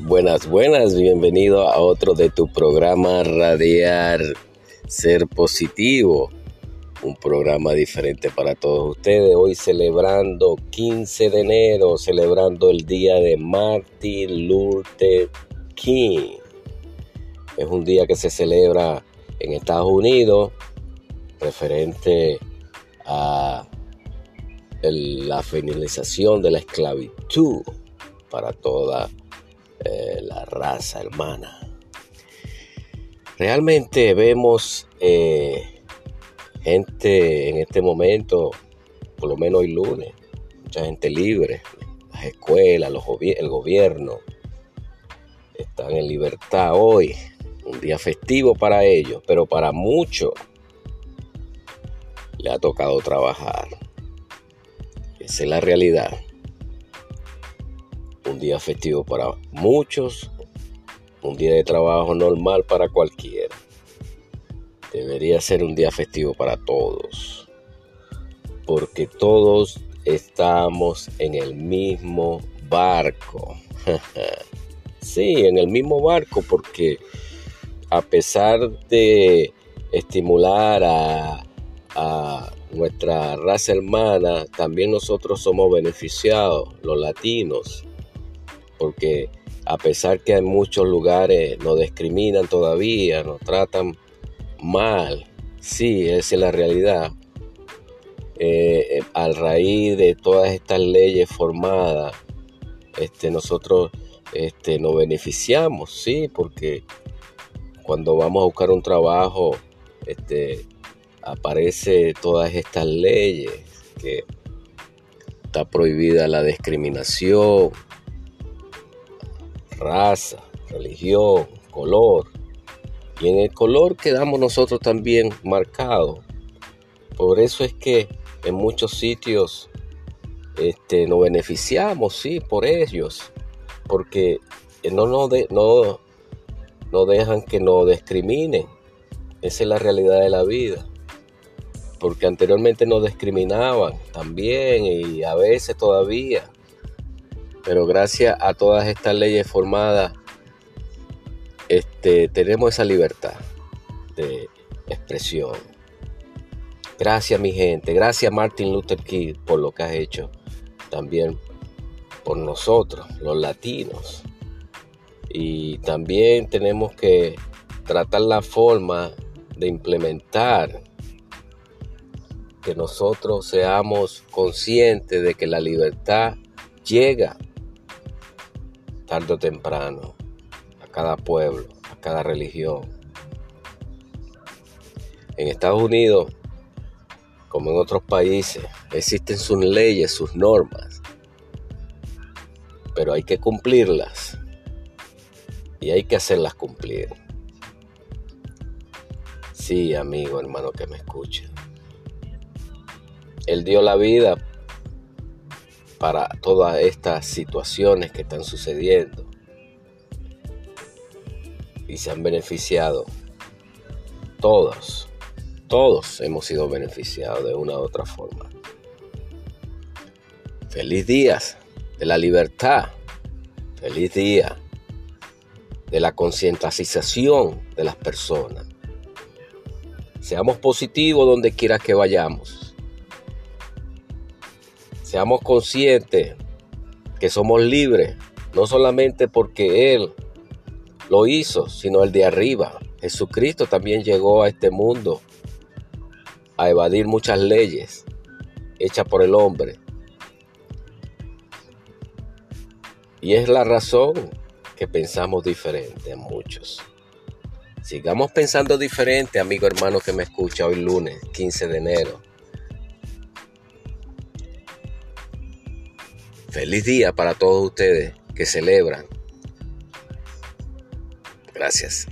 Buenas, buenas, bienvenido a otro de tu programa Radiar Ser Positivo. Un programa diferente para todos ustedes. Hoy celebrando 15 de enero, celebrando el día de Martin Luther King. Es un día que se celebra en Estados Unidos referente a la finalización de la esclavitud para toda eh, la raza hermana. Realmente vemos eh, gente en este momento, por lo menos hoy lunes, mucha gente libre, las escuelas, los el gobierno, están en libertad hoy, un día festivo para ellos, pero para muchos le ha tocado trabajar. Esa es la realidad día festivo para muchos, un día de trabajo normal para cualquiera. Debería ser un día festivo para todos, porque todos estamos en el mismo barco. sí, en el mismo barco, porque a pesar de estimular a, a nuestra raza hermana, también nosotros somos beneficiados, los latinos, porque a pesar que en muchos lugares nos discriminan todavía, nos tratan mal, sí, esa es la realidad. Eh, al raíz de todas estas leyes formadas, este, nosotros este, nos beneficiamos, sí, porque cuando vamos a buscar un trabajo, este, aparece todas estas leyes que está prohibida la discriminación, raza, religión, color. Y en el color quedamos nosotros también marcados. Por eso es que en muchos sitios este, nos beneficiamos, sí, por ellos. Porque no, no, no, no dejan que nos discriminen. Esa es la realidad de la vida. Porque anteriormente nos discriminaban también y a veces todavía. Pero gracias a todas estas leyes formadas, este, tenemos esa libertad de expresión. Gracias mi gente, gracias Martin Luther King por lo que has hecho. También por nosotros, los latinos. Y también tenemos que tratar la forma de implementar que nosotros seamos conscientes de que la libertad llega tarde o temprano, a cada pueblo, a cada religión. En Estados Unidos, como en otros países, existen sus leyes, sus normas, pero hay que cumplirlas y hay que hacerlas cumplir. Sí, amigo, hermano que me escucha. Él dio la vida para todas estas situaciones que están sucediendo y se han beneficiado. Todos, todos hemos sido beneficiados de una u otra forma. Feliz día de la libertad. Feliz día de la concientización de las personas. Seamos positivos donde quiera que vayamos. Seamos conscientes que somos libres, no solamente porque Él lo hizo, sino el de arriba. Jesucristo también llegó a este mundo a evadir muchas leyes hechas por el hombre. Y es la razón que pensamos diferente muchos. Sigamos pensando diferente, amigo hermano que me escucha hoy lunes 15 de enero. Feliz día para todos ustedes que celebran. Gracias.